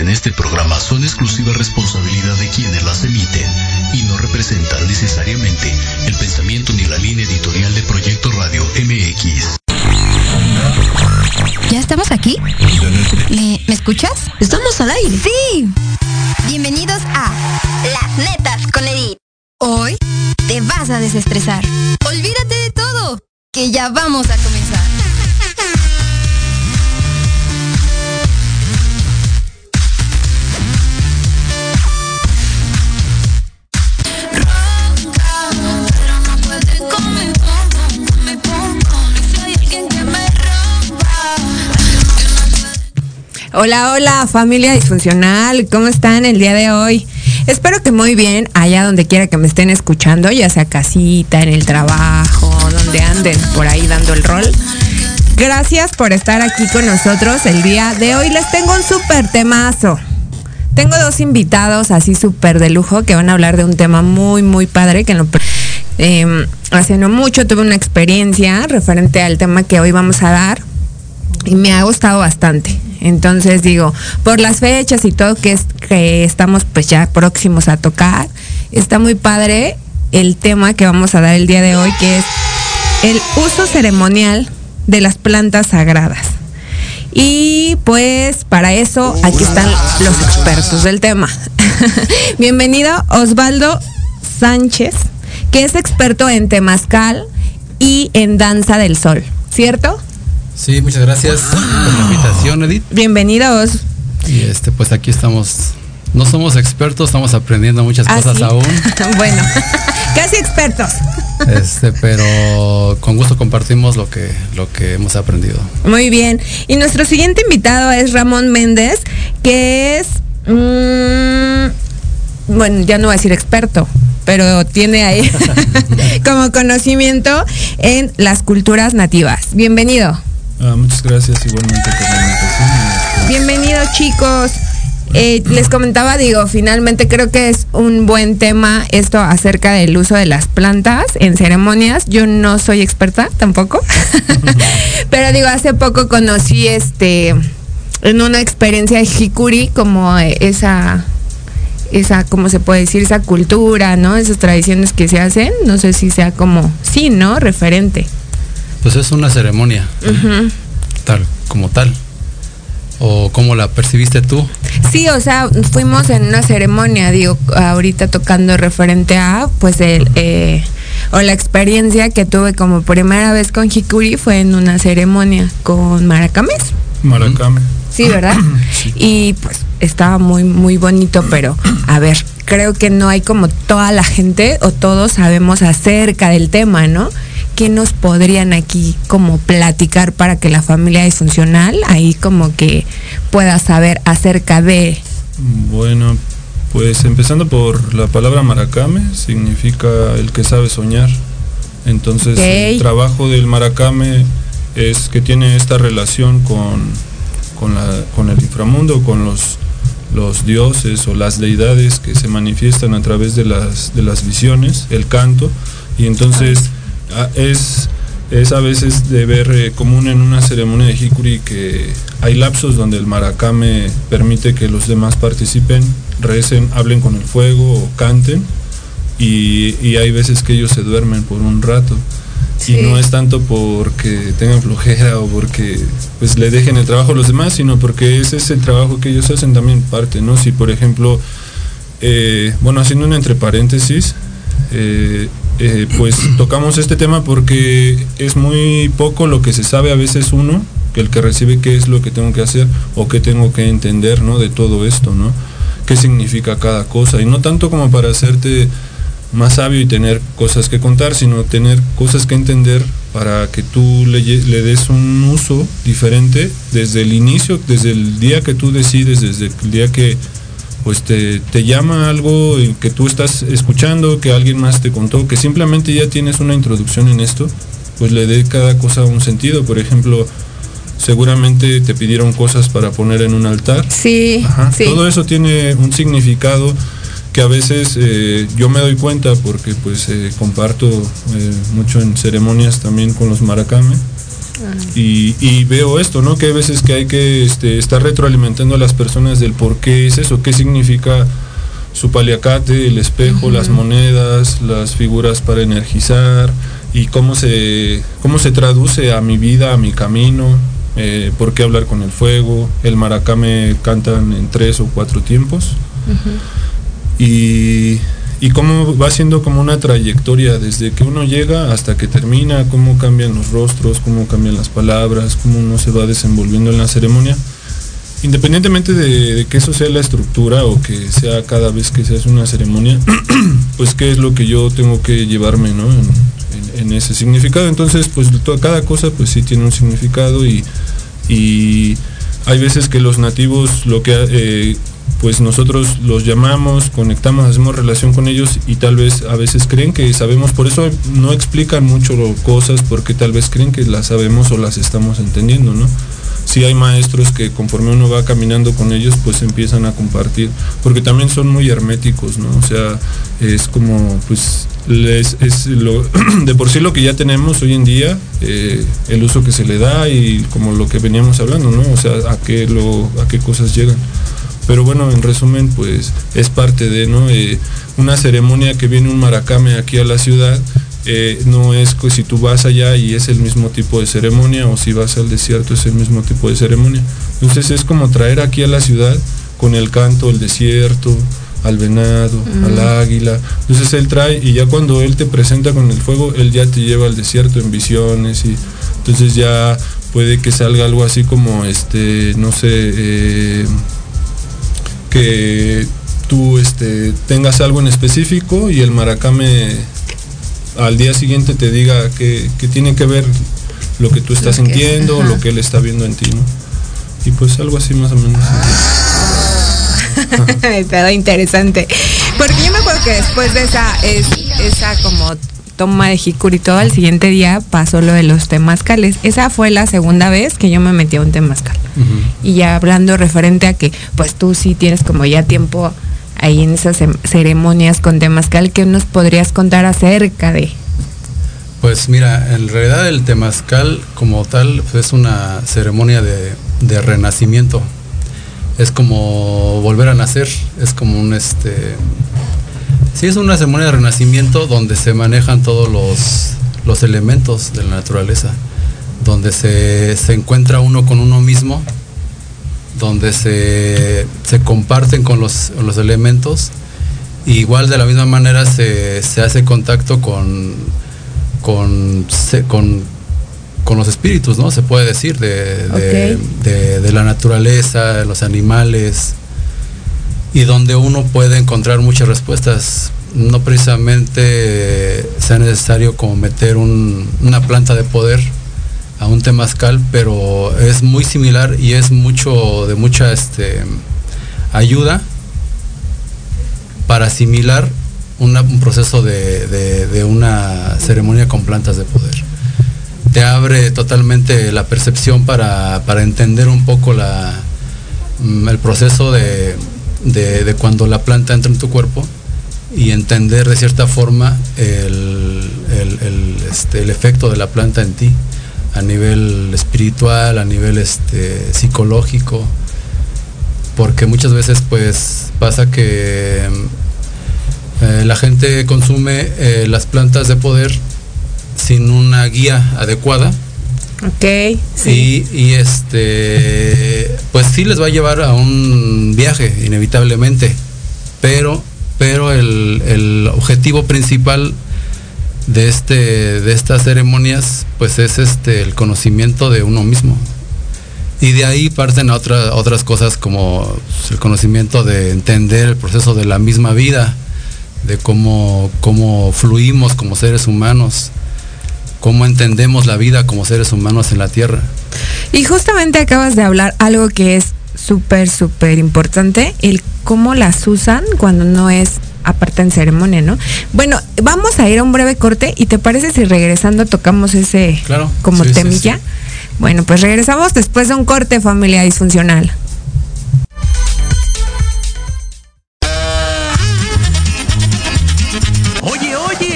en este programa son exclusiva responsabilidad de quienes las emiten y no representan necesariamente el pensamiento ni la línea editorial de Proyecto Radio MX. ¿Ya estamos aquí? ¿Me, ¿me escuchas? Estamos al aire. Sí. Bienvenidos a Las Netas con Edith. Hoy te vas a desestresar. Olvídate de todo, que ya vamos a comenzar. Hola, hola familia disfuncional, ¿cómo están el día de hoy? Espero que muy bien, allá donde quiera que me estén escuchando, ya sea casita, en el trabajo, donde anden por ahí dando el rol. Gracias por estar aquí con nosotros el día de hoy. Les tengo un súper temazo. Tengo dos invitados así súper de lujo que van a hablar de un tema muy, muy padre que en lo eh, hace no mucho tuve una experiencia referente al tema que hoy vamos a dar y me ha gustado bastante. Entonces digo, por las fechas y todo que, es, que estamos pues ya próximos a tocar, está muy padre el tema que vamos a dar el día de hoy, que es el uso ceremonial de las plantas sagradas. Y pues para eso aquí están los expertos del tema. Bienvenido Osvaldo Sánchez, que es experto en temazcal y en danza del sol, ¿cierto? Sí, muchas gracias por la invitación, Edith. Bienvenidos. Y este, pues aquí estamos. No somos expertos, estamos aprendiendo muchas ¿Ah, cosas sí? aún. bueno, casi expertos. Este, pero con gusto compartimos lo que, lo que hemos aprendido. Muy bien. Y nuestro siguiente invitado es Ramón Méndez, que es, mm, bueno, ya no voy a decir experto, pero tiene ahí como conocimiento en las culturas nativas. Bienvenido. Ah, muchas gracias igualmente por la invitación. Bienvenido chicos. Eh, les comentaba, digo, finalmente creo que es un buen tema esto acerca del uso de las plantas en ceremonias. Yo no soy experta tampoco, pero digo, hace poco conocí este en una experiencia de Hikuri como esa esa, ¿cómo se puede decir? Esa cultura, ¿no? Esas tradiciones que se hacen, no sé si sea como, sí, ¿no? Referente. Pues es una ceremonia, tal, como tal. ¿O cómo la percibiste tú? Sí, o sea, fuimos en una ceremonia, digo, ahorita tocando referente a, pues, el, eh, o la experiencia que tuve como primera vez con Hikuri fue en una ceremonia con Maracames. Maracame. Sí, ¿verdad? Y pues estaba muy, muy bonito, pero a ver, creo que no hay como toda la gente o todos sabemos acerca del tema, ¿no? ¿Qué nos podrían aquí como platicar para que la familia disfuncional ahí como que pueda saber acerca de... Bueno, pues empezando por la palabra maracame, significa el que sabe soñar. Entonces el trabajo del maracame es que tiene esta relación con, con, la- con el inframundo, con los, los dioses o las deidades que se manifiestan a través de las, de las visiones, el canto. Y entonces es, es a veces de ver eh, común en una ceremonia de Hikuri que hay lapsos donde el maracame permite que los demás participen, recen, hablen con el fuego o canten y, y hay veces que ellos se duermen por un rato. Sí. Y no es tanto porque tengan flojera o porque pues le dejen el trabajo a los demás, sino porque ese es el trabajo que ellos hacen también parte, ¿no? Si por ejemplo, eh, bueno, haciendo un entre paréntesis, eh, eh, pues tocamos este tema porque es muy poco lo que se sabe a veces uno, que el que recibe qué es lo que tengo que hacer o qué tengo que entender, ¿no? De todo esto, ¿no? ¿Qué significa cada cosa? Y no tanto como para hacerte más sabio y tener cosas que contar, sino tener cosas que entender para que tú le, des un uso diferente desde el inicio, desde el día que tú decides, desde el día que pues te, te llama algo que tú estás escuchando, que alguien más te contó, que simplemente ya tienes una introducción en esto, pues le dé cada cosa un sentido. Por ejemplo, seguramente te pidieron cosas para poner en un altar. Sí, Ajá, sí. Todo eso tiene un significado que a veces eh, yo me doy cuenta porque pues eh, comparto eh, mucho en ceremonias también con los maracame Y, y veo esto, ¿no? Que hay veces que hay que este, estar retroalimentando a las personas del por qué es eso, qué significa su paliacate, el espejo, las monedas, las figuras para energizar y cómo se, cómo se traduce a mi vida, a mi camino, eh, por qué hablar con el fuego, el maracame cantan en tres o cuatro tiempos. Y, y cómo va siendo como una trayectoria desde que uno llega hasta que termina, cómo cambian los rostros, cómo cambian las palabras, cómo uno se va desenvolviendo en la ceremonia. Independientemente de, de que eso sea la estructura o que sea cada vez que se hace una ceremonia, pues qué es lo que yo tengo que llevarme ¿no? en, ese significado. Entonces, pues to- cada cosa pues sí tiene un significado y, y hay veces que los nativos lo que eh, pues nosotros los llamamos, conectamos, hacemos relación con ellos y tal vez a veces creen que sabemos, por eso no explican mucho cosas porque tal vez creen que las sabemos o las estamos entendiendo, ¿no? Sí hay maestros que conforme uno va caminando con ellos pues empiezan a compartir, porque también son muy herméticos, ¿no? O sea, es como pues les, es lo, de por sí lo que ya tenemos hoy en día, eh, el uso que se le da y como lo que veníamos hablando, ¿no? O sea, a qué, lo, a qué cosas llegan. Pero bueno, en resumen, pues es parte de ¿no? Eh, una ceremonia que viene un maracame aquí a la ciudad. eh, no es que si tú vas allá y es el mismo tipo de ceremonia o si vas al desierto es el mismo tipo de ceremonia. Entonces es como traer aquí a la ciudad con el canto, el desierto, al venado, al águila. Entonces él trae y ya cuando él te presenta con el fuego, él ya te lleva al desierto en visiones y entonces ya puede que salga algo así como este, no sé, eh, que tú este, tengas algo en específico y el maracame al día siguiente te diga que, que tiene que ver lo que tú estás Lo sintiendo, lo que él está viendo en ti, ¿no? Y pues algo así más o menos. Pero interesante. Porque yo me acuerdo que después de esa, es, esa como toma de jicuri y todo, al siguiente día pasó lo de los temazcales. Esa fue la segunda vez que yo me metí a un temazcal. Y ya hablando referente a que, pues tú sí tienes como ya tiempo ahí en esas ceremonias con temazcal, ¿qué nos podrías contar acerca de? Pues mira, en realidad el temazcal como tal pues, es una ceremonia de, de renacimiento. Es como volver a nacer, es como un este sí es una ceremonia de renacimiento donde se manejan todos los, los elementos de la naturaleza, donde se, se encuentra uno con uno mismo, donde se, se comparten con los, los elementos. Igual de la misma manera se, se hace contacto con, con, con, con los espíritus, ¿no? Se puede decir, de, de- Ok. de- de la naturaleza, de los animales, y donde uno puede encontrar muchas respuestas. No precisamente sea necesario como meter un- una planta de poder a un temazcal, pero es muy similar y es mucho de mucha este, ayuda para asimilar un proceso de, una ceremonia con plantas de poder. Te abre totalmente la percepción para, entender un poco mm, el proceso de, cuando la planta entra en tu cuerpo y entender de cierta forma el, este, el efecto de la planta en ti a nivel espiritual, a nivel este, psicológico, porque muchas veces pues pasa que eh, la gente consume eh, las plantas de poder sin una guía adecuada Ok, sí. y, y, este pues sí les va a llevar a un viaje inevitablemente pero pero el, el objetivo principal de este de estas ceremonias pues es este el conocimiento de uno mismo. Y de ahí parten otra- otras cosas como el conocimiento de entender el proceso de la misma vida de cómo cómo fluimos como seres humanos cómo entendemos la vida como seres humanos en la tierra. Y justamente acabas de hablar algo que es súper, súper importante, el cómo las usan cuando no es aparte en ceremonia, ¿no? Bueno, vamos a ir a un breve corte y te parece si regresando tocamos ese Claro, como sí, sí, temilla. sí. Bueno, pues regresamos después de un corte familia disfuncional.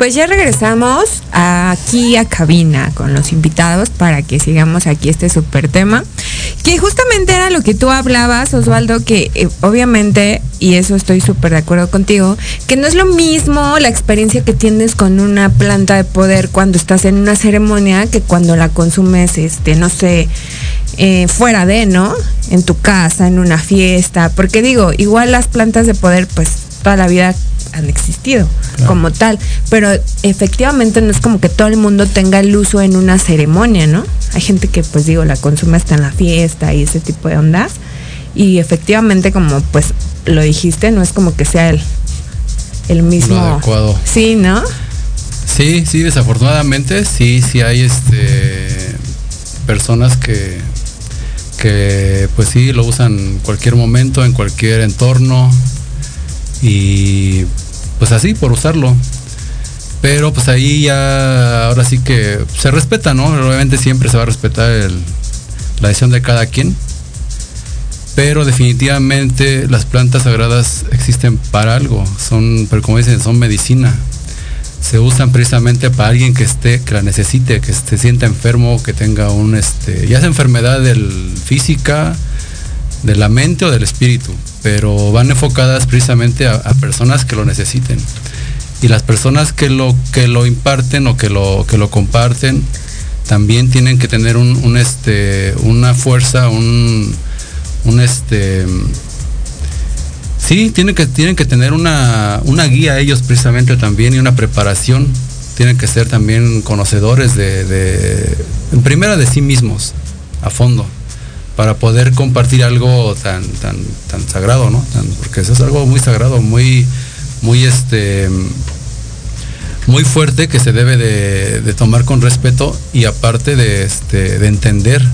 Pues ya regresamos aquí a cabina con los invitados para que sigamos aquí este súper tema. Que justamente era lo que tú hablabas, Osvaldo, que eh, obviamente, y eso estoy súper de acuerdo contigo, que no es lo mismo la experiencia que tienes con una planta de poder cuando estás en una ceremonia que cuando la consumes, este, no sé, eh, fuera de, ¿no? En tu casa, en una fiesta. Porque digo, igual las plantas de poder, pues toda la vida han existido como tal, pero efectivamente no es como que todo el mundo tenga el uso en una ceremonia, ¿no? Hay gente que pues digo la consume hasta en la fiesta y ese tipo de ondas y efectivamente como pues lo dijiste, no es como que sea el, el mismo adecuado. Sí, ¿no? Sí, sí, desafortunadamente sí, sí hay este personas que que pues sí lo usan en cualquier momento, en cualquier entorno y pues así por usarlo. Pero pues ahí ya ahora sí que se respeta, ¿no? Obviamente siempre se va a respetar el- la decisión de cada quien. Pero definitivamente las plantas sagradas existen para algo, son, pero como dicen, son medicina se usan precisamente para alguien que esté, que la necesite, que se sienta enfermo, que tenga un este, ya sea enfermedad del física, de la mente o del espíritu, pero van enfocadas precisamente a, personas que lo necesiten. Y las personas que lo, que lo imparten o que lo, que lo comparten, también tienen que tener este, una fuerza, un, este, Sí, tienen que, tienen que tener una, una guía ellos precisamente también y una preparación. Tienen que ser también conocedores de, primera de sí mismos, a fondo, para poder compartir algo tan, tan, tan sagrado, ¿no? Tan- porque eso es algo muy sagrado, muy, muy este muy fuerte que se debe de, de tomar con respeto y aparte de, este, de entender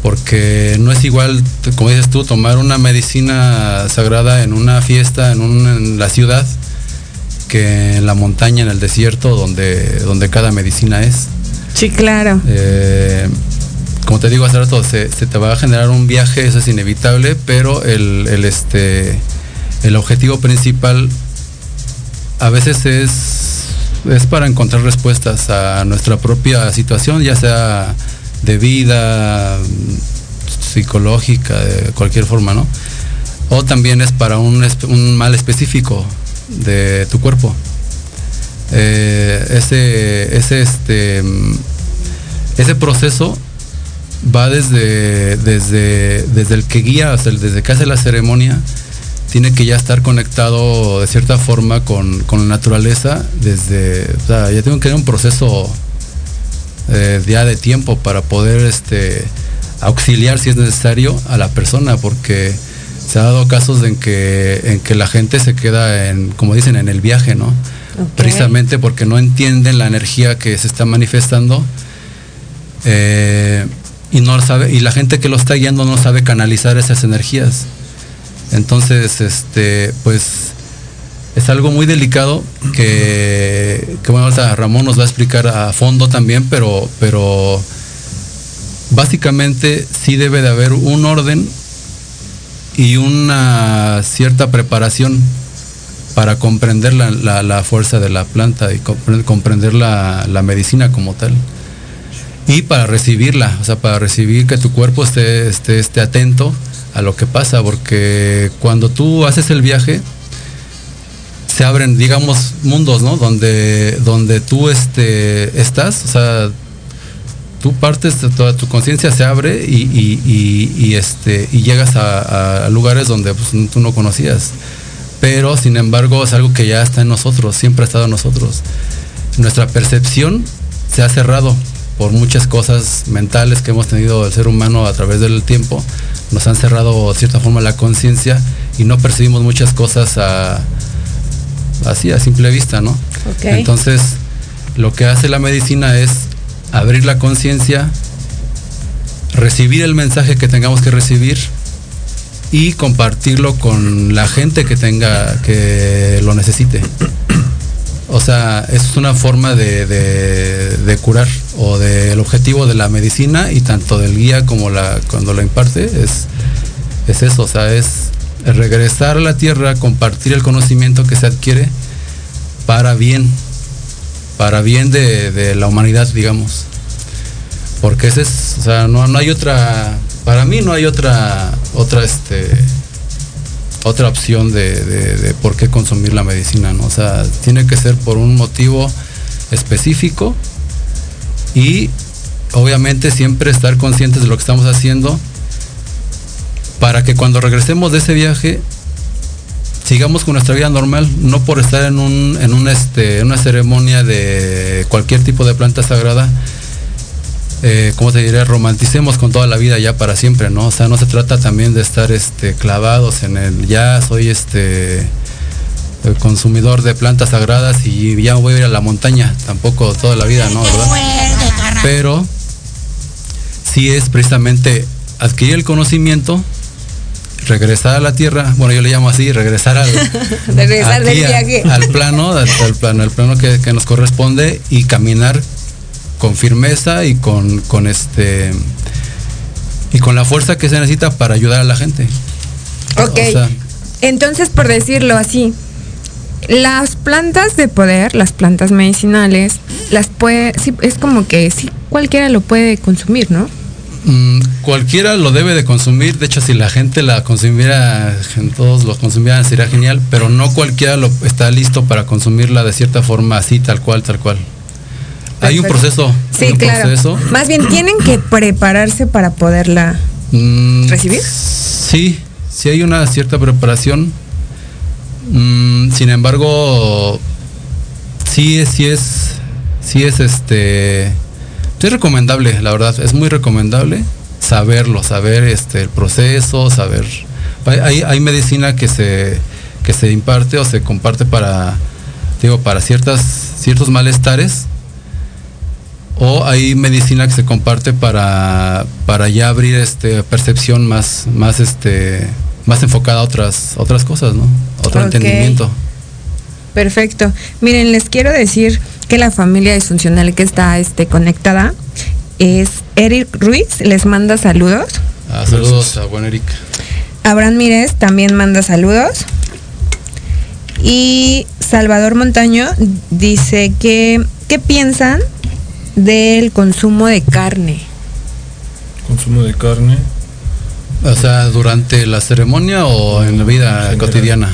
porque no es igual, como dices tú, tomar una medicina sagrada en una fiesta, en, un- en la ciudad, que en la montaña, en el desierto, donde, donde cada medicina es. Sí, claro. Eh, como te digo hace rato, se, se te va a generar un viaje, eso es inevitable, pero el, el, este, el objetivo principal a veces es, es para encontrar respuestas a nuestra propia situación, ya sea de vida, psicológica, de cualquier forma, ¿no? O también es para un, un mal específico de tu cuerpo. Eh, ese, ese, este, mm, ese proceso va desde, desde, desde el que guía, hasta el- desde que hace la ceremonia, tiene que ya estar conectado de cierta forma con, con la naturaleza, desde, o sea, ya tengo que dar un proceso eh, ya de tiempo para poder este, auxiliar si es necesario a la persona, porque se ha dado casos en que, en que la gente se queda en, como dicen, en el viaje, ¿no? Precisamente porque no entienden la energía que se está manifestando eh, y no sabe, y la gente que lo está guiando no sabe canalizar esas energías. Entonces, este, pues es algo muy delicado que, que bueno, ahorita Ramón nos va a explicar a fondo también, pero, pero básicamente sí debe de haber un orden y una cierta preparación para comprender la, la- la fuerza de la planta y compre- comprender la, la medicina como tal. Y para recibirla, o sea, para recibir que tu cuerpo esté, esté, esté atento a lo que pasa, porque cuando tú haces el viaje, se abren, digamos, mundos, ¿no? Donde, donde tú este, estás, o sea, tú partes, de toda tu conciencia se abre y, y- y- este, y llegas a, a lugares donde pues, tú no conocías. Pero, sin embargo, es algo que ya está en nosotros, siempre ha estado en nosotros. Nuestra percepción se ha cerrado por muchas cosas mentales que hemos tenido el ser humano a través del tiempo. Nos han cerrado de cierta forma la conciencia y no percibimos muchas cosas a, así a simple vista, ¿no? Entonces, lo que hace la medicina es abrir la conciencia, recibir el mensaje que tengamos que recibir y compartirlo con la gente que tenga, que lo necesite. O sea, es una forma de, de- de curar o del objetivo de la medicina y tanto del guía como la cuando la imparte es, es eso, o sea, es regresar a la tierra, compartir el conocimiento que se adquiere para bien, para bien de, la humanidad, digamos. Porque ese es, o sea, no, no hay otra, para mí no hay otra, otra, este, otra opción de- de por qué consumir la medicina, ¿no? O sea, tiene que ser por un motivo específico y obviamente siempre estar conscientes de lo que estamos haciendo para que cuando regresemos de ese viaje sigamos con nuestra vida normal, no por estar en un, en un este, en una ceremonia de cualquier tipo de planta sagrada, eh, ¿cómo te diré? Romanticemos con toda la vida ya para siempre, ¿no? O sea, no se trata también de estar este, clavados en el ya soy este el consumidor de plantas sagradas y ya voy a ir a la montaña, tampoco toda la vida, ¿no? ¿Verdad? Pero sí es precisamente adquirir el conocimiento, regresar a la tierra, bueno yo le llamo así, regresar al, regresar aquí viaje. al plano, al, al plano, al plano que, que nos corresponde y caminar con firmeza y con, con este y con la fuerza que se necesita para ayudar a la gente. Ok. O sea, Entonces, por decirlo así, las plantas de poder, las plantas medicinales, las puede, sí, es como que sí, cualquiera lo puede consumir, ¿no? Mm, cualquiera lo debe de consumir. De hecho, si la gente la consumiera, todos lo consumieran, sería genial. Pero no cualquiera lo está listo para consumirla de cierta forma, así, tal cual, tal cual. Hay un proceso. Sí, un claro. proceso. Más bien tienen que prepararse para poderla. Mm, ¿Recibir? Sí, sí hay una cierta preparación. Mm, sin embargo, sí sí es, sí es este, es recomendable, la verdad, es muy recomendable. saberlo, saber este el proceso, saber. Hay, hay medicina que se, que se imparte o se comparte para, digo, para ciertas, ciertos malestares. O hay medicina que se comparte para, para ya abrir este percepción más, más este, más enfocada a otras, otras cosas, ¿no? Otro entendimiento. Perfecto. Miren, les quiero decir que la familia disfuncional que está este, conectada es Eric Ruiz, les manda saludos. Ah, saludos a buen Eric. Abraham Mírez también manda saludos. Y Salvador Montaño dice que, ¿qué piensan del consumo de carne? Consumo de carne. O sea, durante la ceremonia o en la vida cotidiana.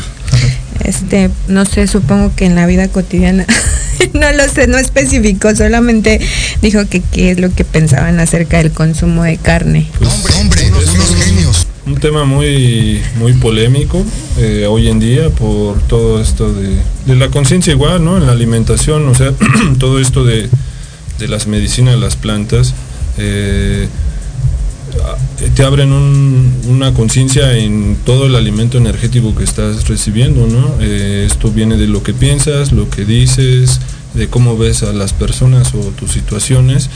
Este, no sé, supongo que en la vida cotidiana. no lo sé, no especificó, solamente dijo que qué es lo que pensaban acerca del consumo de carne. Hombre, hombre, unos genios. Un tema muy, muy polémico eh, hoy en día por todo esto de, de la conciencia igual, ¿no? En la alimentación, o sea, todo esto de, de las medicinas, las plantas, eh, te abren un- una conciencia en todo el alimento energético que estás recibiendo, ¿no? Eh, esto viene de lo que piensas, lo que dices, de cómo ves a las personas o tus situaciones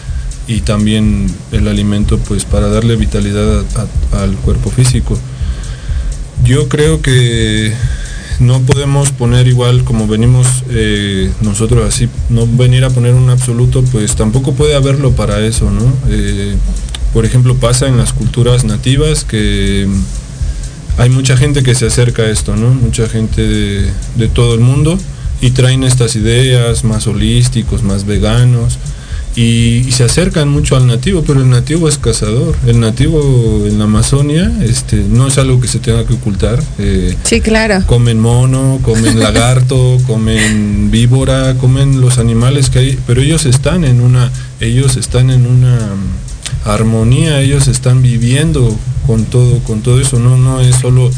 y también el alimento pues para darle vitalidad al cuerpo físico. Yo creo que no podemos poner igual como venimos eh, nosotros así, no venir a poner un absoluto, pues tampoco puede haberlo para eso, ¿no? Eh, por ejemplo, pasa en las culturas nativas que hay mucha gente que se acerca a esto, ¿no? Mucha gente de, de todo el mundo y traen estas ideas más holísticos, más veganos y, y se acercan mucho al nativo, pero el nativo es cazador. El nativo en la Amazonia este, no es algo que se tenga que ocultar. eh, Sí, claro. comen mono, comen lagarto, comen víbora, comen los animales que hay, pero ellos están en una, ellos están en una armonía, ellos están viviendo con todo, con todo eso, no, no es solo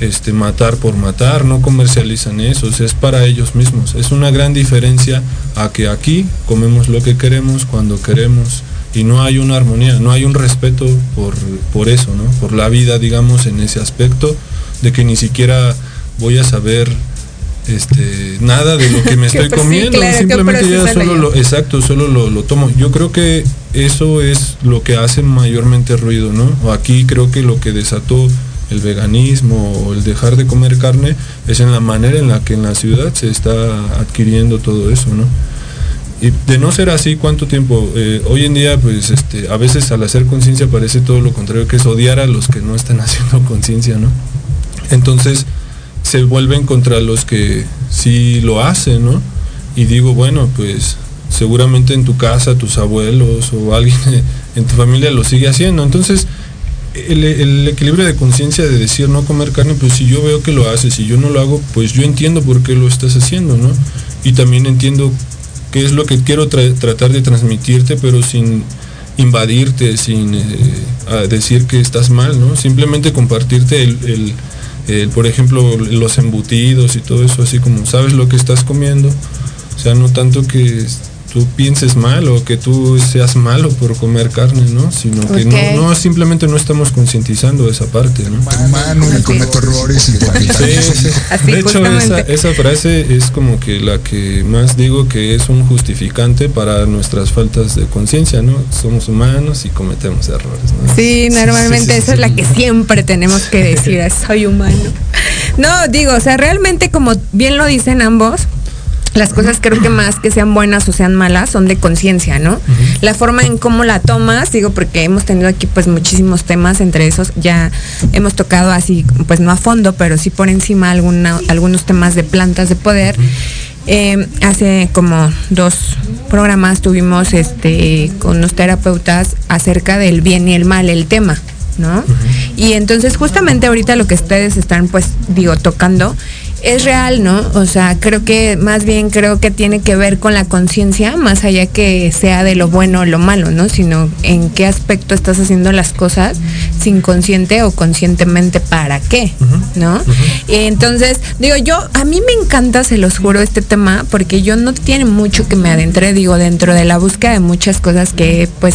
este matar por matar, no comercializan eso, es para ellos mismos. Es una gran diferencia a que aquí comemos lo que queremos cuando queremos y no hay una armonía, no hay un respeto por, por eso, ¿no? Por la vida, digamos, en ese aspecto, de que ni siquiera voy a saber este nada de lo que me estoy pues, sí, comiendo, claro, simplemente ya solo lo, exacto, solo lo, lo tomo. Yo creo que eso es lo que hace mayormente ruido, ¿no? O aquí creo que lo que desató el veganismo o el dejar de comer carne es en la manera en la que en la ciudad se está adquiriendo todo eso, ¿no? Y de no ser así, ¿cuánto tiempo? Eh, hoy en día, pues, este, a veces al hacer conciencia parece todo lo contrario, que es odiar a los que no están haciendo conciencia, ¿no? Entonces, se vuelven contra los que sí lo hacen, ¿no? Y digo, bueno, pues, seguramente en tu casa, tus abuelos o alguien en tu familia lo sigue haciendo. Entonces, el, equilibrio de conciencia de decir no comer carne, pues si yo veo que lo haces y yo no lo hago, pues yo entiendo por qué lo estás haciendo, ¿no? Y también entiendo qué es lo que quiero tra- tratar de transmitirte, pero sin invadirte, sin eh, decir que estás mal, ¿no? Simplemente compartirte el- el, por ejemplo, los embutidos y todo eso, así como sabes lo que estás comiendo. O sea, no tanto que tú pienses mal o que tú seas malo por comer carne, ¿no? Sino que no, no, simplemente no estamos concientizando esa parte, ¿no? Humano y cometo errores y Sí, sí. Así, de hecho, esa, esa frase es como que la que más digo que es un justificante para nuestras faltas de conciencia, ¿no? Somos humanos y cometemos errores, ¿no? Sí, normalmente sí, esa es sí. la que siempre tenemos que decir, soy humano. No, digo, o sea, realmente como bien lo dicen ambos, las cosas creo que más que sean buenas o sean malas son de conciencia, ¿no? La forma en cómo la tomas, digo, porque hemos tenido aquí pues muchísimos temas, entre esos ya hemos tocado así, pues no a fondo, pero sí por encima alguna, algunos temas de plantas de poder. Eh, hace como dos programas tuvimos este con unos terapeutas acerca del bien y el mal, el tema, ¿no? Y entonces justamente ahorita lo que ustedes están pues digo tocando es real, ¿no? O sea, creo que más bien creo que tiene que ver con la conciencia, más allá que sea de lo bueno o lo malo, ¿no? Sino en qué aspecto estás haciendo las cosas sin consciente o conscientemente para qué, ¿no? Y entonces, digo, yo, a mí me encanta, se los juro, este tema, porque yo no tiene mucho que me adentré, digo, dentro de la búsqueda de muchas cosas que, pues,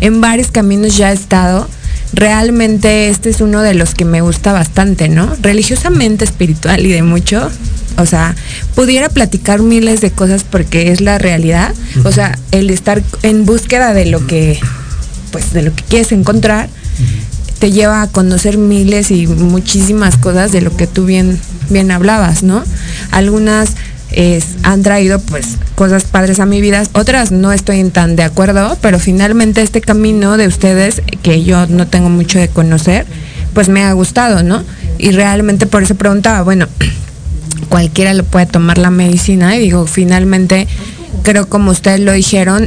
en varios caminos ya he estado realmente este es uno de los que me gusta bastante, ¿no? Religiosamente, espiritual y de mucho. O sea, pudiera platicar miles de cosas porque es la realidad. O sea, el estar en búsqueda de lo que, pues, de lo que quieres encontrar, te lleva a conocer miles y muchísimas cosas de lo que tú bien, bien hablabas, ¿no? Algunas es, han traído pues cosas padres a mi vida, otras no estoy tan de acuerdo, pero finalmente este camino de ustedes, que yo no tengo mucho de conocer, pues me ha gustado, ¿no? Y realmente por eso preguntaba, bueno, cualquiera lo puede tomar la medicina. Y digo, finalmente creo como ustedes lo dijeron,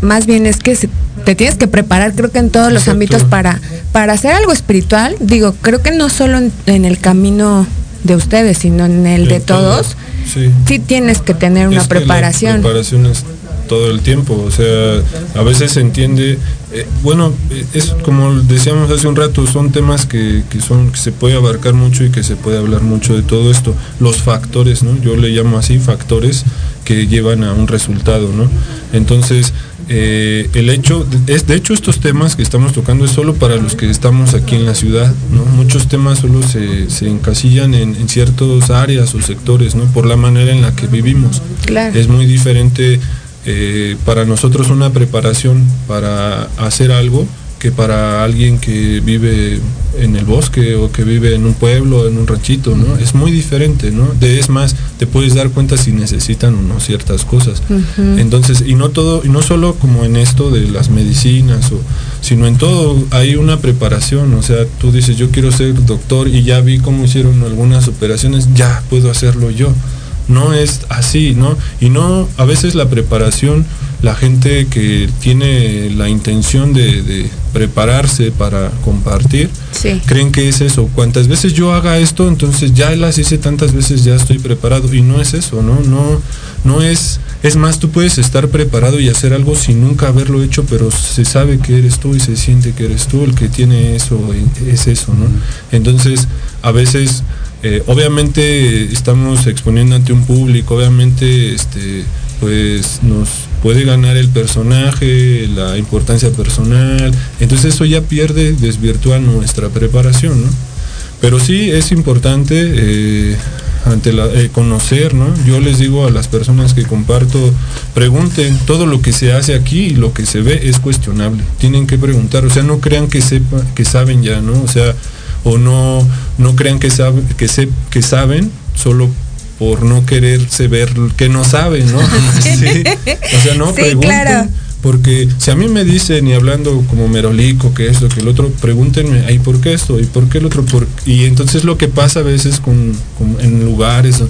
más bien es que te tienes que preparar creo que en todos los ámbitos para para hacer algo espiritual. Digo creo que no solo en, en el camino de ustedes sino en el de todos sí. sí tienes que tener una Es que la preparación preparación es todo el tiempo, o sea, a veces se entiende, eh, bueno, eh, es como decíamos hace un rato, son temas que, que son que se puede abarcar mucho y que se puede hablar mucho de todo esto, los factores, ¿no? Yo le llamo así factores que llevan a un resultado, ¿no? Entonces, eh, el hecho, es de hecho estos temas que estamos tocando es solo para los que estamos aquí en la ciudad, ¿no? Muchos temas solo se, se encasillan en, en ciertas áreas o sectores, ¿no? Por la manera en la que vivimos. Claro. Es muy diferente eh, para nosotros una preparación para hacer algo que para alguien que vive en el bosque o que vive en un pueblo, en un ranchito, ¿no? Es muy diferente, ¿no? De, es más, te puedes dar cuenta si necesitan o no ciertas cosas. Entonces, y no todo, y no solo como en esto de las medicinas, o, sino en todo, hay una preparación, o sea, tú dices, yo quiero ser doctor y ya vi cómo hicieron algunas operaciones, ya puedo hacerlo yo. No es así, ¿no? Y no, a veces la preparación, la gente que tiene la intención de, de prepararse para compartir, Sí. creen que es eso. Cuantas veces yo haga esto, entonces ya las hice tantas veces, ya estoy preparado. Y no es eso, ¿no? No, no es. Es más, tú puedes estar preparado y hacer algo sin nunca haberlo hecho, pero se sabe que eres tú y se siente que eres tú el que tiene eso, es eso, ¿no? Entonces, a veces, eh, obviamente estamos exponiendo ante un público, obviamente, este, pues nos puede ganar el personaje, la importancia personal, entonces eso ya pierde, desvirtúa nuestra preparación, ¿no? Pero sí es importante eh, ante la, eh, conocer, ¿no? Yo les digo a las personas que comparto, pregunten, todo lo que se hace aquí y lo que se ve es cuestionable. Tienen que preguntar, o sea, no crean que sepa, que saben ya, ¿no? O sea, o no, no crean que saben, que se, que saben solo por no quererse ver que no saben, ¿no? Sí. O sea, no Sí, pregunten. claro. Porque si a mí me dicen y hablando como merolico que esto, que el otro, pregúntenme, ¿y por qué esto? ¿Y por qué el otro? Por-?" Y entonces lo que pasa a veces con, con- en lugares,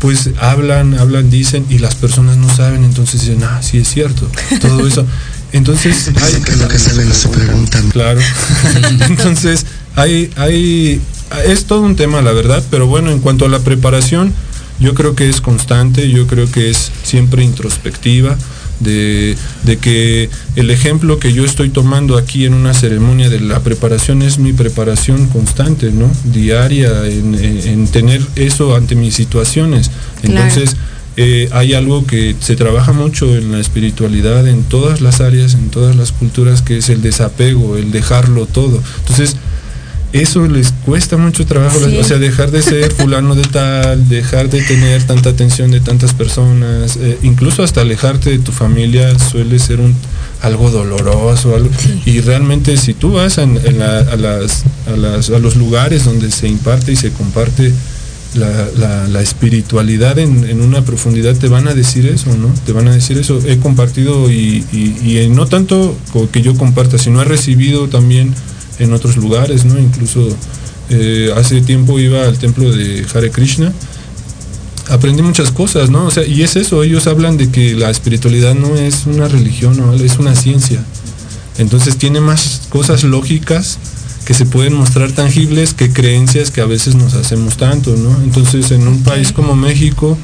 pues hablan, hablan, dicen y las personas no saben, entonces dicen, ah, sí es cierto, todo eso. Entonces, hay, que lo que saben no se preguntan. Claro. Entonces, hay, hay, es todo un tema, la verdad, pero bueno, en cuanto a la preparación, yo creo que es constante, yo creo que es siempre introspectiva, de, de que el ejemplo que yo estoy tomando aquí en una ceremonia de la preparación es mi preparación constante, ¿no? Diaria, en, en- en tener eso ante mis situaciones. Claro. Entonces, eh, hay algo que se trabaja mucho en la espiritualidad, en todas las áreas, en todas las culturas, que es el desapego, el dejarlo todo. Entonces, eso les cuesta mucho trabajo, Sí. o sea, dejar de ser fulano de tal, dejar de tener tanta atención de tantas personas, eh, incluso hasta alejarte de tu familia suele ser un algo doloroso, algo, y realmente si tú vas en- en la- a, las, a, las- a los lugares donde se imparte y se comparte la, la- la espiritualidad en, en una profundidad te van a decir eso, ¿no? Te van a decir eso. He compartido y, y- y, no tanto que yo comparta, sino he recibido también en otros lugares, ¿no? Incluso eh, hace tiempo iba al templo de Hare Krishna. Aprendí muchas cosas, ¿no? O sea, y es eso, ellos hablan de que la espiritualidad no es una religión, ¿no? es una ciencia. Entonces tiene más cosas lógicas que se pueden mostrar tangibles que creencias que a veces nos hacemos tanto, ¿no? Entonces en un país como México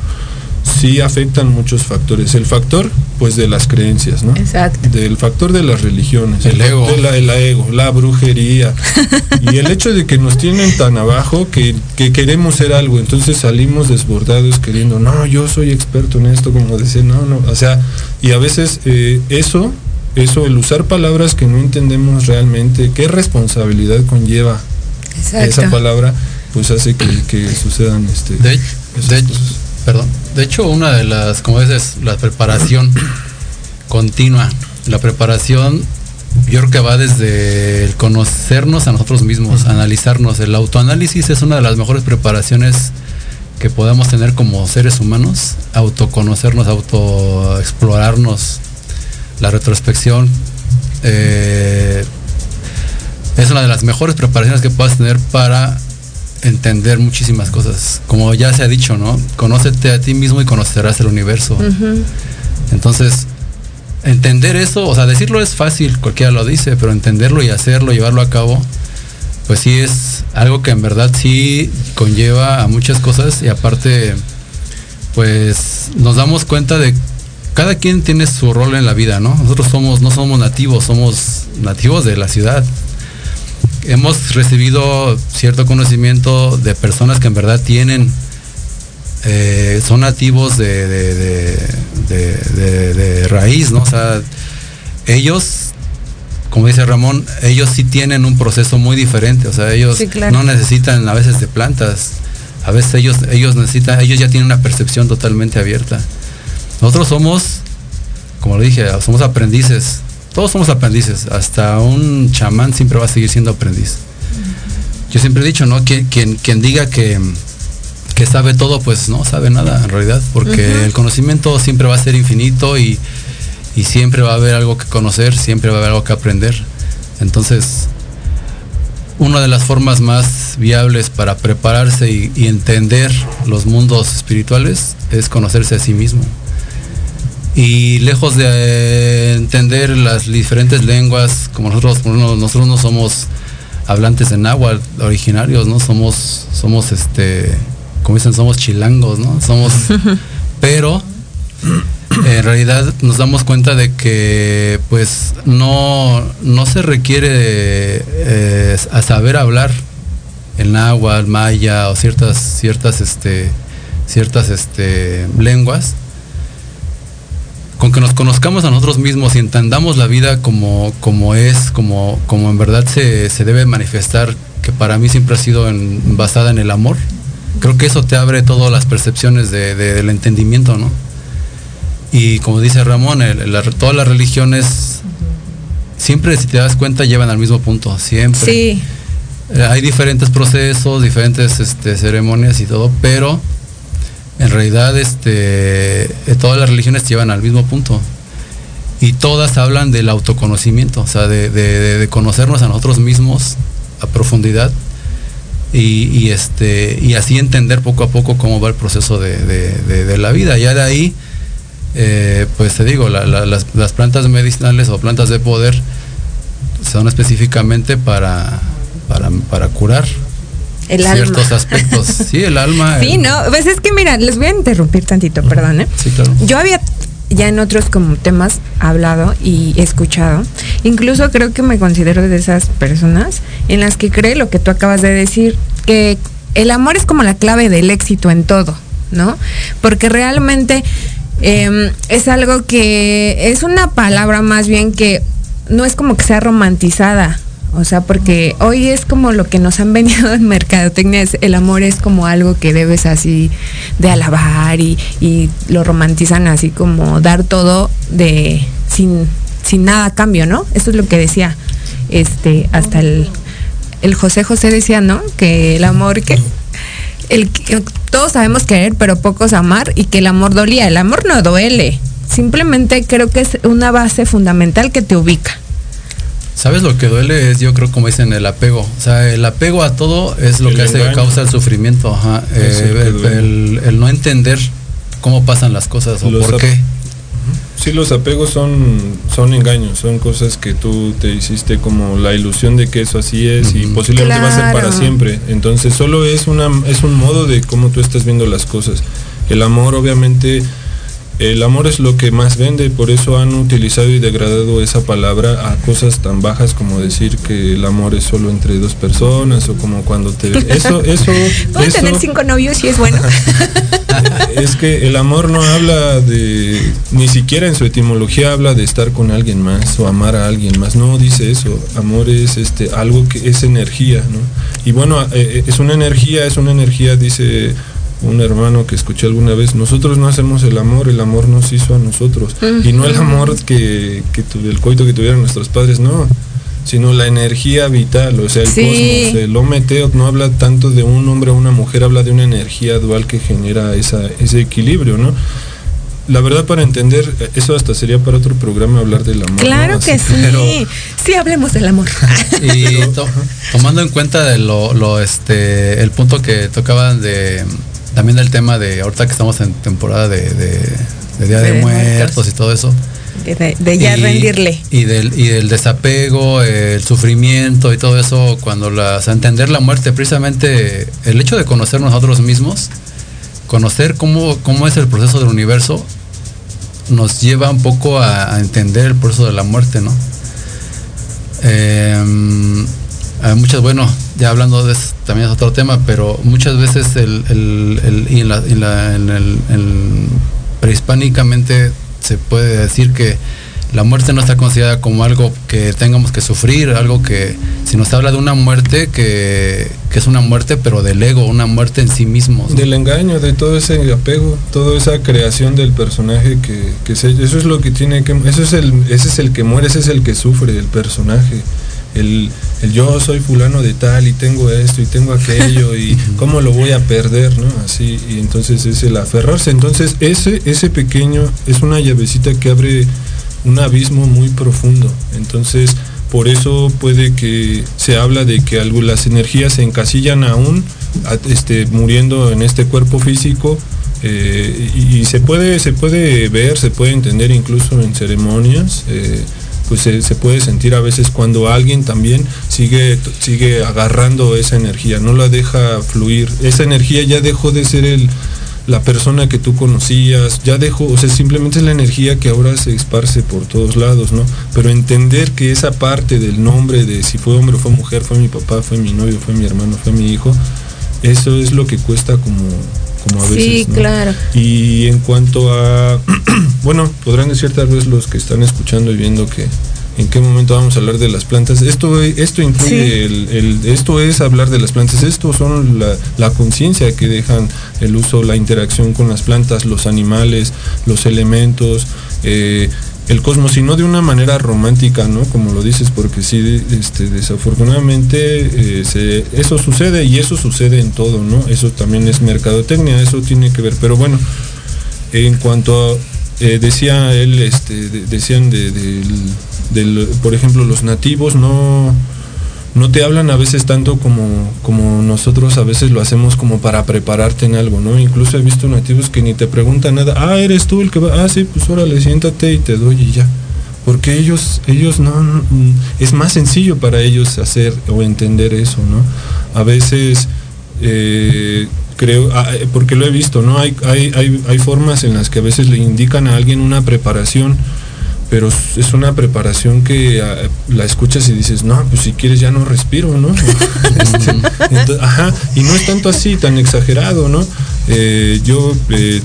sí afectan muchos factores. El factor, pues, de las creencias, ¿no? Exacto. Del factor de las religiones. El ego. De la, el ego, la brujería. y el hecho de que nos tienen tan abajo que, que queremos ser algo. Entonces salimos desbordados queriendo, no, yo soy experto en esto, como decir, no, no. O sea, y a veces eh, eso, eso, el usar palabras que no entendemos realmente, qué responsabilidad conlleva esa palabra, pues hace que, que sucedan este. De, de- perdón. De hecho, una de las, como dices, la preparación continua. La preparación, yo creo que va desde el conocernos a nosotros mismos, analizarnos. El autoanálisis es una de las mejores preparaciones que podemos tener como seres humanos. Autoconocernos, autoexplorarnos. La retrospección. eh, es una de las mejores preparaciones que puedas tener para entender muchísimas cosas. Como ya se ha dicho, ¿no? Conócete a ti mismo y conocerás el universo. Entonces, entender eso, o sea, decirlo es fácil, cualquiera lo dice, pero entenderlo y hacerlo, llevarlo a cabo, pues sí es algo que en verdad sí conlleva a muchas cosas y aparte, pues nos damos cuenta de cada quien tiene su rol en la vida, ¿no? Nosotros somos, no somos nativos, somos nativos de la ciudad. Hemos recibido cierto conocimiento de personas que en verdad tienen, eh, son nativos de, de- de- de- de- de raíz, ¿no? O sea, ellos, como dice Ramón, ellos sí tienen un proceso muy diferente, o sea, ellos Sí, claro. no necesitan a veces de plantas, a veces ellos, ellos necesitan, ellos ya tienen una percepción totalmente abierta. Nosotros somos, como lo dije, somos aprendices. Todos somos aprendices. Hasta un chamán siempre va a seguir siendo aprendiz. Yo siempre he dicho, ¿no? Quien, quien, quien diga que, que sabe todo, pues no sabe nada en realidad. Porque el conocimiento siempre va a ser infinito y, y siempre va a haber algo que conocer, siempre va a haber algo que aprender. Entonces, una de las formas más viables para prepararse y, y entender los mundos espirituales es conocerse a sí mismo. Y lejos de eh, entender las diferentes lenguas, como nosotros, nosotros no somos hablantes de náhuatl originarios, ¿no? Somos, somos este, como dicen, somos chilangos, ¿no? Somos, pero en realidad nos damos cuenta de que pues no, no se requiere eh, a saber hablar el náhuatl, maya o ciertas, ciertas, este, ciertas este, lenguas. Con que nos conozcamos a nosotros mismos y entendamos la vida como, como es, como, como en verdad se, se debe manifestar, que para mí siempre ha sido en- basada en el amor. Creo que eso te abre todas las percepciones de- de- del entendimiento, ¿no? Y como dice Ramón, el- la- todas las religiones siempre, si te das cuenta, llevan al mismo punto, siempre. Sí, Eh, hay diferentes procesos, diferentes este, ceremonias y todo, pero en realidad este, eh, todas las religiones llevan al mismo punto. Y todas hablan del autoconocimiento, o sea, de, conocernos a nosotros mismos a profundidad este, y así entender poco a poco cómo va el proceso de, la vida. Ya de ahí, eh, pues te digo, la- la- las, plantas medicinales o plantas de poder son específicamente para curar el ciertos alma. aspectos. Sí, el alma. Sí, el- no, pues es que mira, les voy a interrumpir tantito, perdón, ¿eh? Sí, claro. Yo había ya en otros como temas hablado y escuchado. Incluso creo que me considero de esas personas en las que cree lo que tú acabas de decir, que el amor es como la clave del éxito en todo, ¿no? Porque realmente em, es algo que es una palabra más bien que no es como que sea romantizada. O sea, porque hoy es como lo que nos han venido en mercadotecnia, el amor es como algo que debes así de alabar y, y lo romantizan así como dar todo de sin, sin nada a cambio, ¿no? Eso es lo que decía este hasta el, el José José decía, ¿no? Que el amor que el que- todos sabemos querer, pero pocos amar y que el amor dolía. El amor no duele. Simplemente creo que es una base fundamental que te ubica. ¿Sabes lo que duele? Es, yo creo, como dicen, el apego. O sea, el apego a todo es lo El que hace engaño. causa el sufrimiento. Ajá. Eh, el que el, duele. el- el no entender cómo pasan las cosas o Los por qué. sí, los apegos son, son engaños, son cosas que tú te hiciste como la ilusión de que eso así es y posiblemente va a ser para siempre. Entonces solo es una es un modo de cómo tú estás viendo las cosas. El amor obviamente el amor es lo que más vende, por eso han utilizado y degradado esa palabra a cosas tan bajas como decir que el amor es solo entre dos personas o como cuando te eso eso tener cinco novios y es bueno. es que el amor no habla de, ni siquiera en su etimología habla de estar con alguien más o amar a alguien más. No dice eso. Amor es este algo que es energía, ¿no? Y bueno, eh, eh, es una energía, es una energía, dice un hermano que escuché alguna vez, nosotros no hacemos el amor, el amor nos hizo a nosotros. Y no el amor que, que tu- el coito que tuvieron nuestros padres, no sino la energía vital, o sea, el Sí. cosmos, el Ometeo no habla tanto de un hombre o una mujer, habla de una energía dual que genera esa, ese equilibrio, ¿no? La verdad para entender, eso hasta sería para otro programa hablar del amor. Claro que sí. pero- Sí, hablemos del amor. Y to- tomando en cuenta de lo, lo, este el punto que tocaban de también del tema de ahorita que estamos en temporada de, de- de Día de, De Muertos. Muertos. y todo eso. De, ya Y- rendirle. Y del, y del desapego, el sufrimiento y todo eso, cuando las entender la muerte, precisamente el hecho de conocer nosotros mismos, conocer cómo, cómo es el proceso del universo, nos lleva un poco a, a entender el proceso de la muerte, ¿no? Em, hay muchas, bueno, ya hablando de eso, también es otro tema, pero muchas veces el, el- el- prehispánicamente se puede decir que la muerte no está considerada como algo que tengamos que sufrir, algo que si nos habla de una muerte que, que es una muerte pero del ego, una muerte en sí mismo. Del engaño, de todo ese apego, toda esa creación del personaje que, que se- eso es lo que tiene que, eso es el, ese es el que muere, ese es el que sufre, el personaje. El, el yo soy fulano de tal y tengo esto y tengo aquello y cómo lo voy a perder, ¿no? Así, y entonces es el aferrarse. Entonces ese, ese pequeño es una llavecita que abre un abismo muy profundo. Entonces, por eso puede que se habla de que algo, las energías se encasillan aún, este, muriendo en este cuerpo físico. eh, y, y se puede se puede ver se puede entender incluso en ceremonias eh, pues se, puede sentir a veces cuando alguien también sigue sigue agarrando esa energía no la deja fluir esa energía ya dejó de ser el la persona que tú conocías, ya dejó, o sea, simplemente es la energía que ahora se esparce por todos lados, ¿no? Pero entender que esa parte del nombre de si fue hombre fue mujer, fue mi papá, fue mi novio, fue mi hermano, fue mi hijo, eso es lo que cuesta como, como a veces. Sí, ¿no? claro. Y en cuanto a, bueno, podrán decir tal vez los que están escuchando y viendo que en qué momento vamos a hablar de las plantas. Esto, esto incluye, Sí. el, el- esto es hablar de las plantas. Esto son la, la conciencia que dejan el uso, la interacción con las plantas, los animales, los elementos. eh, el cosmos, y no de una manera romántica, ¿no? Como lo dices, porque sí, este, desafortunadamente eh, eso sucede y eso sucede en todo, ¿no? Eso también es mercadotecnia, eso tiene que ver. Pero bueno, en cuanto a, eh, decía él, este, de- decían de, del- del- por ejemplo, los nativos no, no te hablan a veces tanto como, como nosotros a veces lo hacemos como para prepararte en algo, ¿no? Incluso he visto nativos que ni te preguntan nada, ah, eres tú el que va, ah, sí, pues órale, siéntate y te doy y ya. Porque ellos, ellos no, mm, es más sencillo para ellos hacer o entender eso, ¿no? A veces eh, creo, ah, eh, porque lo he visto, ¿no? Hay, hay, hay, hay formas en las que a veces le indican a alguien una preparación, pero es una preparación que ah, la escuchas y dices, no, pues si quieres ya no respiro, ¿no? Este, ajá, y no es tanto así, tan exagerado, ¿no? Eh, yo eh,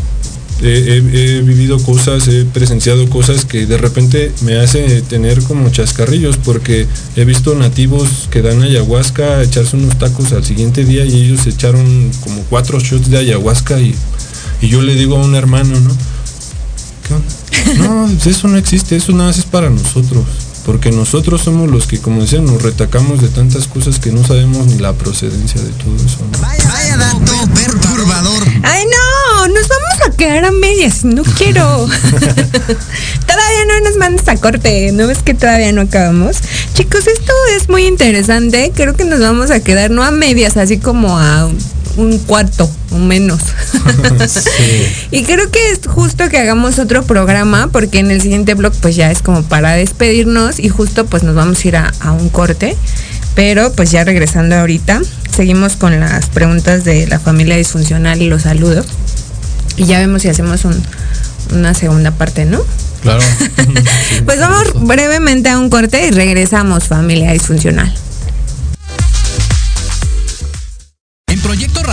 he, vivido cosas, he presenciado cosas que de repente me hace tener como chascarrillos porque he visto nativos que dan ayahuasca echarse unos tacos al siguiente día y ellos echaron como cuatro shots de ayahuasca y, y yo le digo a un hermano, ¿no? ¿Qué onda? No, eso no existe, eso nada más es para nosotros. Porque nosotros somos los que, como decían, nos retacamos de tantas cosas que no sabemos ni la procedencia de todo eso. ¿no? Vaya dato perturbador. Ay, no, nos vamos a quedar a medias. No quiero. todavía no nos mandes a corte. ¿No ves que todavía no acabamos? Chicos, esto es muy interesante. Creo que nos vamos a quedar no a medias, así como a un cuarto o menos. Y creo que es justo que hagamos otro programa porque en el siguiente blog pues ya es como para despedirnos y justo pues nos vamos a ir a, a un corte. Pero pues ya regresando ahorita, seguimos con las preguntas de la familia disfuncional y los saludos. Y ya vemos si hacemos un- una segunda parte, ¿no? Claro. Pues vamos brevemente a un corte y regresamos, familia disfuncional. En Proyecto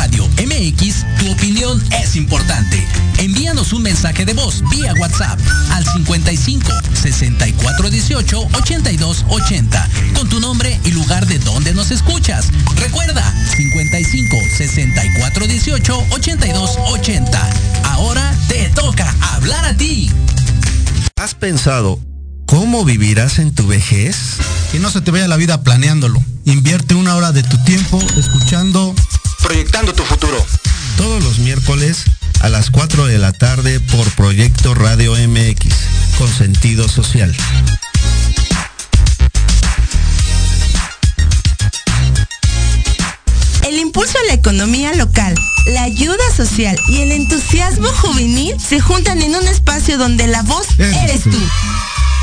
MX, tu opinión es importante. Envíanos un mensaje de voz vía WhatsApp al 55 64 18 82 80 con tu nombre y lugar de donde nos escuchas. Recuerda 55 64 18 82 80. Ahora te toca hablar a ti. ¿Has pensado cómo vivirás en tu vejez? Que no se te vaya la vida planeándolo. Invierte una hora de tu tiempo escuchando Proyectando tu futuro. Todos los miércoles a las 4 de la tarde por Proyecto Radio MX, con sentido social. El impulso a la economía local, la ayuda social y el entusiasmo juvenil se juntan en un espacio donde la voz eres tú.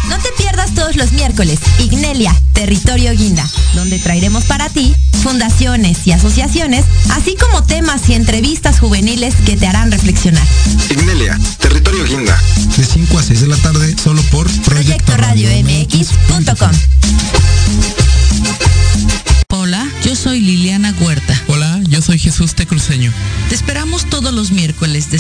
No te pierdas todos los miércoles Ignelia, Territorio Guinda, donde traeremos para ti fundaciones y asociaciones, así como temas y entrevistas juveniles que te harán reflexionar. Ignelia, Territorio Guinda. De 5 a 6 de la tarde, solo por Proyecto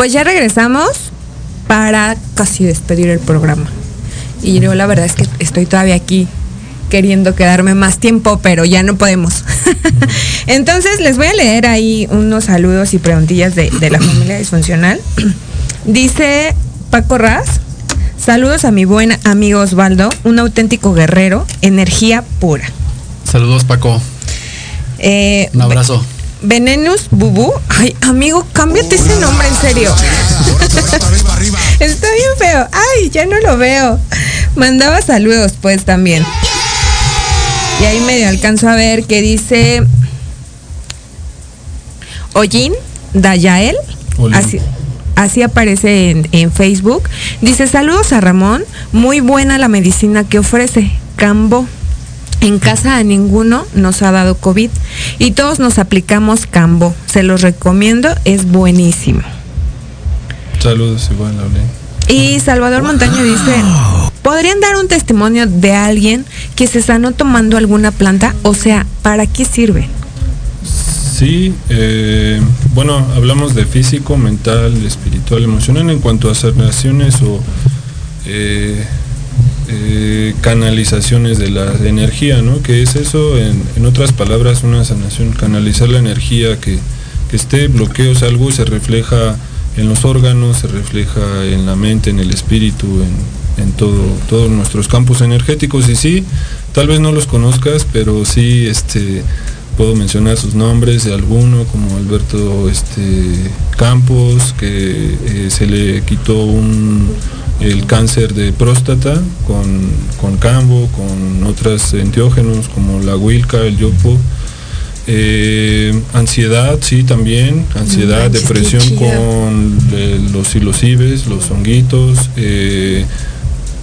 Pues ya regresamos para casi despedir el programa. Y yo la verdad es que estoy todavía aquí queriendo quedarme más tiempo, pero ya no podemos. Entonces les voy a leer ahí unos saludos y preguntillas de, de la familia disfuncional. Dice Paco Raz, saludos a mi buen amigo Osvaldo, un auténtico guerrero, energía pura. Saludos, Paco. Eh, Un abrazo. Venenus Bubu. Ay, amigo, cámbiate ese nombre en serio. Está bien feo. Ay, ya no lo veo. Mandaba saludos, pues también. Y ahí medio alcanzo a ver que dice Oyin Dayael. Así aparece en, en Facebook. Dice saludos a Ramón. Muy buena la medicina que ofrece. Cambo. En casa a ninguno nos ha dado COVID y todos nos aplicamos Cambo. Se los recomiendo, es buenísimo. Saludos igual, Olin. Y Salvador Montaño dice, ¿podrían dar un testimonio de alguien que se sanó tomando alguna planta? O sea, ¿para qué sirve? Sí, eh, bueno, hablamos de físico, mental, espiritual, emocional en cuanto a sanaciones o eh, eh, canalizaciones de la energía, ¿no? Que es eso, en, en otras palabras, una sanación, canalizar la energía que, que esté, bloqueos, algo se refleja en los órganos, se refleja en la mente, en el espíritu, en, en todo, todos nuestros campos energéticos. Y sí, tal vez no los conozcas, pero sí, este puedo mencionar sus nombres de alguno como Alberto este, Campos que eh, se le quitó un, el cáncer de próstata con, con cambo, con otros enteógenos como la huilca, el yopo. Eh, ansiedad, sí, también. Ansiedad, depresión con eh, los silocibes, los honguitos. eh,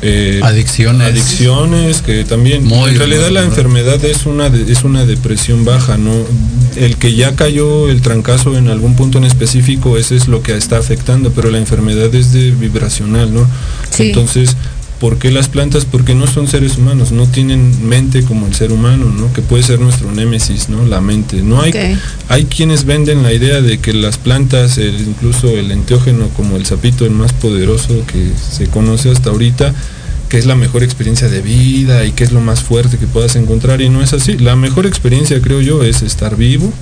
eh, Adicciones. adicciones que también Muy, en realidad muy, la muy. enfermedad es una de- es una depresión baja no el que ya cayó el trancazo en algún punto en específico ese es lo que está afectando pero la enfermedad es de vibracional no Sí. entonces ¿Por qué las plantas? Porque no son seres humanos, no tienen mente como el ser humano, ¿no? Que puede ser nuestro némesis, ¿no? La mente. No hay, hay quienes venden la idea de que las plantas, el- incluso el enteógeno como el sapito, el más poderoso que se conoce hasta ahorita, que es la mejor experiencia de vida y que es lo más fuerte que puedas encontrar y no es así. La mejor experiencia, creo yo, es estar vivo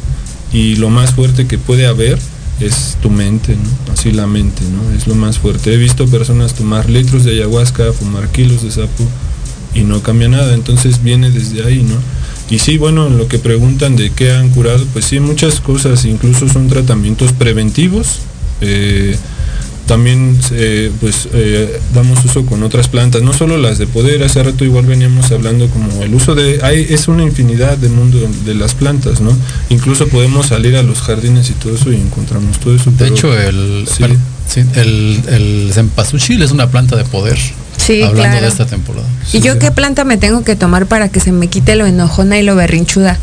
y lo más fuerte que puede haber es tu mente, ¿no? Así la mente, ¿no? Es lo más fuerte. He visto personas tomar litros de ayahuasca, fumar kilos de sapo y no cambia nada, entonces viene desde ahí, ¿no? Y sí, bueno, en lo que preguntan de qué han curado, pues sí, muchas cosas, incluso son tratamientos preventivos. eh, también eh, pues eh, damos uso con otras plantas, no solo las de poder, hace rato igual veníamos hablando como el uso de, hay, es una infinidad de mundo de las plantas, ¿no? Incluso podemos salir a los jardines y todo eso y encontramos todo eso. De pero- hecho, el, sí. el, el cempasúchil es una planta de poder. Sí, hablando claro. de esta temporada. ¿Y yo qué planta me tengo que tomar para que se me quite lo enojona y lo berrinchuda?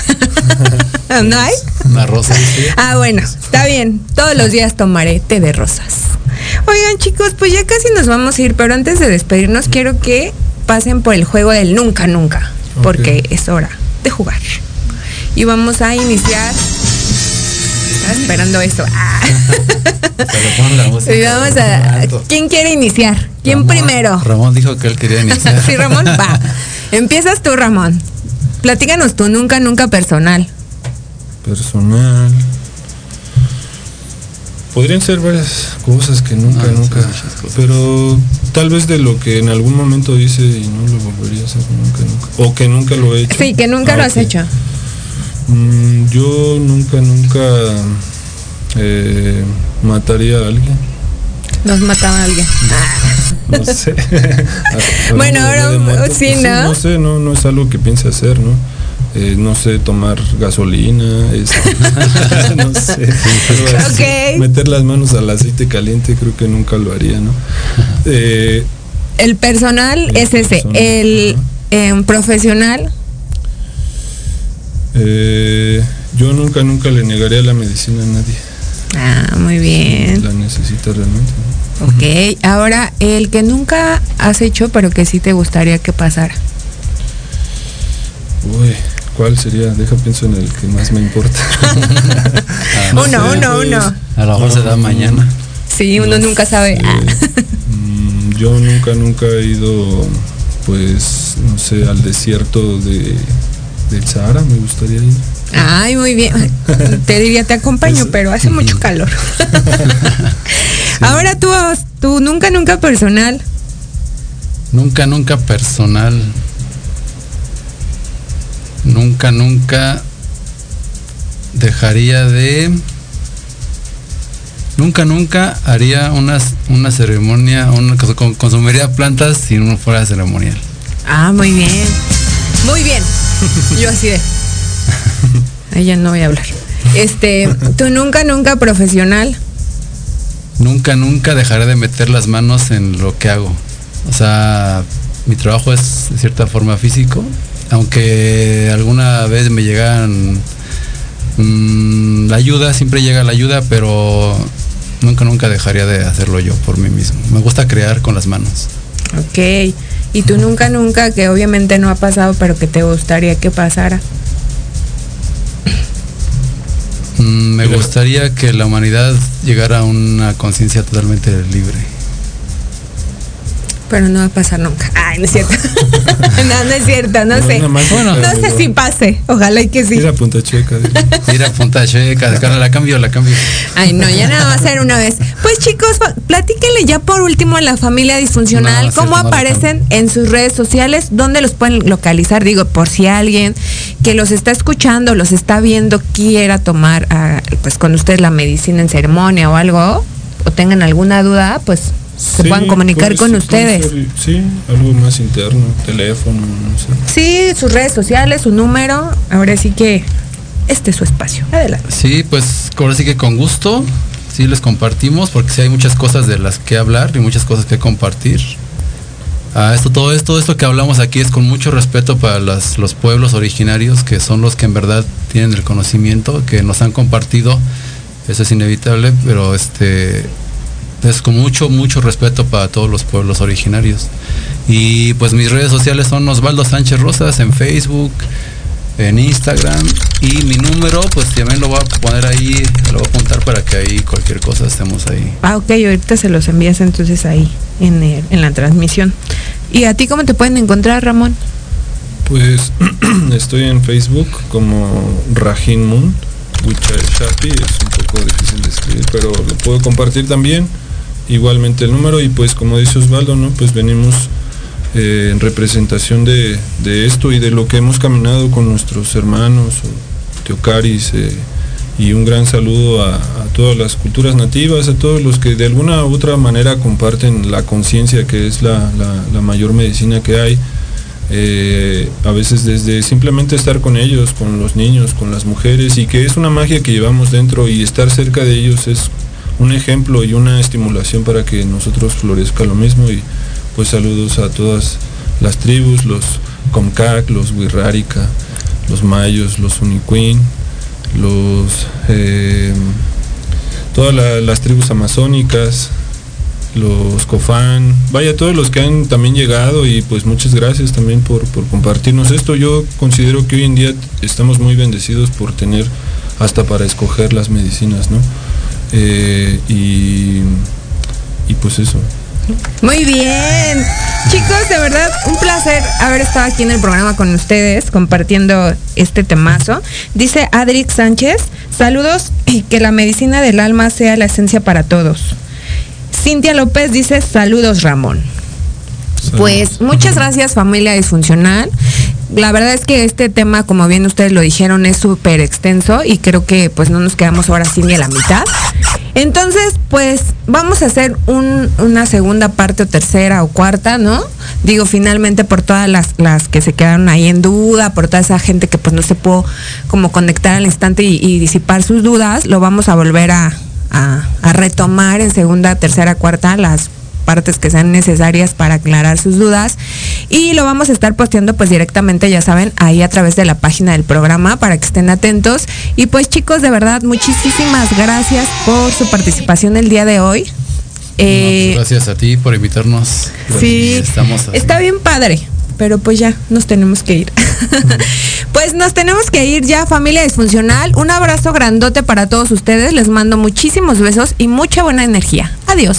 ¿No hay? Una rosa. Ah, bueno, está bien. Todos los días tomaré té de rosas. Oigan, chicos, pues ya casi nos vamos a ir, pero antes de despedirnos, quiero que pasen por el juego del nunca, nunca, porque es hora de jugar. Y vamos a iniciar. Estaba esperando esto. Ah. Y vamos a. ¿Quién quiere iniciar? ¿Quién primero? Ramón dijo que él quería iniciar. Sí, Ramón, va. Empiezas tú, Ramón. Platícanos tu nunca, nunca personal. personal. Podrían ser varias cosas que nunca, nunca. Pero tal vez de lo que en algún momento hice y no lo volvería a hacer nunca, nunca. O que nunca lo he hecho. Sí, que nunca Ah, lo has ok. hecho. Mm, yo nunca, nunca eh, mataría a alguien. Nos mataba a alguien. No sé. Bueno, ahora, muertos, sí, pues ¿no? No sé, no, no es algo que piense hacer, ¿no? Eh, no sé, tomar gasolina, no sé. pero así, Ok. Meter las manos al aceite caliente creo que nunca lo haría, ¿no? Eh, El personal es ese. El em, profesional. eh, yo nunca, nunca le negaría la medicina a nadie. Ah, muy bien. La necesita realmente. ¿no? Ok, ahora el que nunca has hecho, pero que sí te gustaría que pasara. Uy, ¿cuál sería? Deja pienso en el que más me importa. Uno, sé, uno, pues, uno. A lo mejor se da mañana. Sí, uno nunca sabe. Ah. Mm, Yo nunca, nunca he ido, pues, no sé, al desierto de, del Sahara, me gustaría ir. Ay, muy bien. Te diría, te acompaño, pero hace mucho calor. Ahora tú, tú nunca, nunca personal. Nunca, nunca personal. Nunca, nunca dejaría de. Nunca, nunca haría unas, una ceremonia, una, con- consumiría plantas si no fuera ceremonial. Ah, muy bien. Muy bien. Yo así de. Ay, ya no voy a hablar. Este, tú nunca, nunca profesional. Nunca, nunca dejaré de meter las manos en lo que hago. O sea, mi trabajo es de cierta forma físico, aunque alguna vez me llegan mm, la ayuda, siempre llega la ayuda, pero nunca, nunca dejaría de hacerlo yo por mí mismo. Me gusta crear con las manos. Ok. Y tú nunca, nunca, que obviamente no ha pasado, pero que te gustaría que pasara. Mm, me gustaría que la humanidad llegara a una conciencia totalmente libre. Pero no va a pasar nunca. Ay, no es cierto. no, no es cierto, no No, sé. más no sé si pase. Ojalá y que sí. Ir a Punta Checa. Ir a Punta Checa, sacarla, la cambio, la cambio. Ay, no, ya nada va a ser una vez. Pues chicos, platíquenle ya por último a la familia disfuncional, No, cómo cierto, no aparecen en sus redes sociales, dónde los pueden localizar, digo, por si alguien que los está escuchando, los está viendo, quiera tomar ah, pues con ustedes la medicina en ceremonia o algo, o tengan alguna duda, pues se Sí, puedan comunicar puede con ustedes. ser, sí, algo más interno, teléfono, no sé. Sí, sus redes sociales, su número, ahora sí que este es su espacio. Adelante. Sí, pues ahora sí que con gusto, sí les compartimos, porque sí hay muchas cosas de las que hablar y muchas cosas que compartir. Esto, todo esto, esto que hablamos aquí es con mucho respeto para las- los pueblos originarios, que son los que en verdad tienen el conocimiento, que nos han compartido. Eso es inevitable, pero este es con mucho, mucho respeto para todos los pueblos originarios. Y pues mis redes sociales son Osvaldo Sánchez Rosas en Facebook, en Instagram y mi número pues también lo voy a poner ahí, lo voy a apuntar para que ahí cualquier cosa estemos ahí. Ah, ok, ahorita se los envías entonces ahí en, el- en la transmisión. ¿Y a ti cómo te pueden encontrar, Ramón? Pues estoy en Facebook como Rajin Moon, Shapi, es un poco difícil de escribir, pero lo puedo compartir también. Igualmente el número y pues como dice Osvaldo, ¿no? Pues venimos eh, en representación de, de esto y de lo que hemos caminado con nuestros hermanos, Teocaris, eh, y un gran saludo a, todas las culturas nativas, a todos los que de alguna u otra manera comparten la conciencia que es la, la- mayor medicina que hay. Eh, a veces desde simplemente estar con ellos, con los niños, con las mujeres, y que es una magia que llevamos dentro y estar cerca de ellos es un ejemplo y una estimulación para que nosotros florezca lo mismo pues saludos a todas las tribus, los Comcac, los Wirrárica, los Mayos, los Uniquin, los eh, todas la- las tribus amazónicas, los Cofán, vaya todos los que han también llegado y pues muchas gracias también por, por compartirnos esto. Yo considero que hoy en día estamos muy bendecidos por tener hasta para escoger las medicinas, ¿no? Eh, y, y pues eso. Muy bien. Chicos, de verdad, un placer haber estado aquí en el programa con ustedes compartiendo este temazo. Dice Adrix Sánchez, saludos y que la medicina del alma sea la esencia para todos. Cintia López dice, saludos Ramón. Pues muchas gracias familia disfuncional. La verdad es que este tema, como bien ustedes lo dijeron, es súper extenso y creo que pues no nos quedamos ahora sí ni a la mitad. Entonces, pues vamos a hacer un- una segunda parte o tercera o cuarta, ¿no? Digo, finalmente por todas las, las que se quedaron ahí en duda, por toda esa gente que pues no se pudo como conectar al instante y, disipar sus dudas, lo vamos a volver a, a- a retomar en segunda, tercera, cuarta las partes que sean necesarias para aclarar sus dudas y lo vamos a estar posteando pues directamente ya saben ahí a través de la página del programa para que estén atentos y pues chicos de verdad muchísimas gracias por su participación el día de hoy Eh, Gracias a ti por invitarnos. Sí, Estamos está bien padre, pero pues ya nos tenemos que ir. pues nos tenemos que ir ya, familia disfuncional. Un abrazo grandote para todos ustedes. Les mando muchísimos besos y mucha buena energía. Adiós.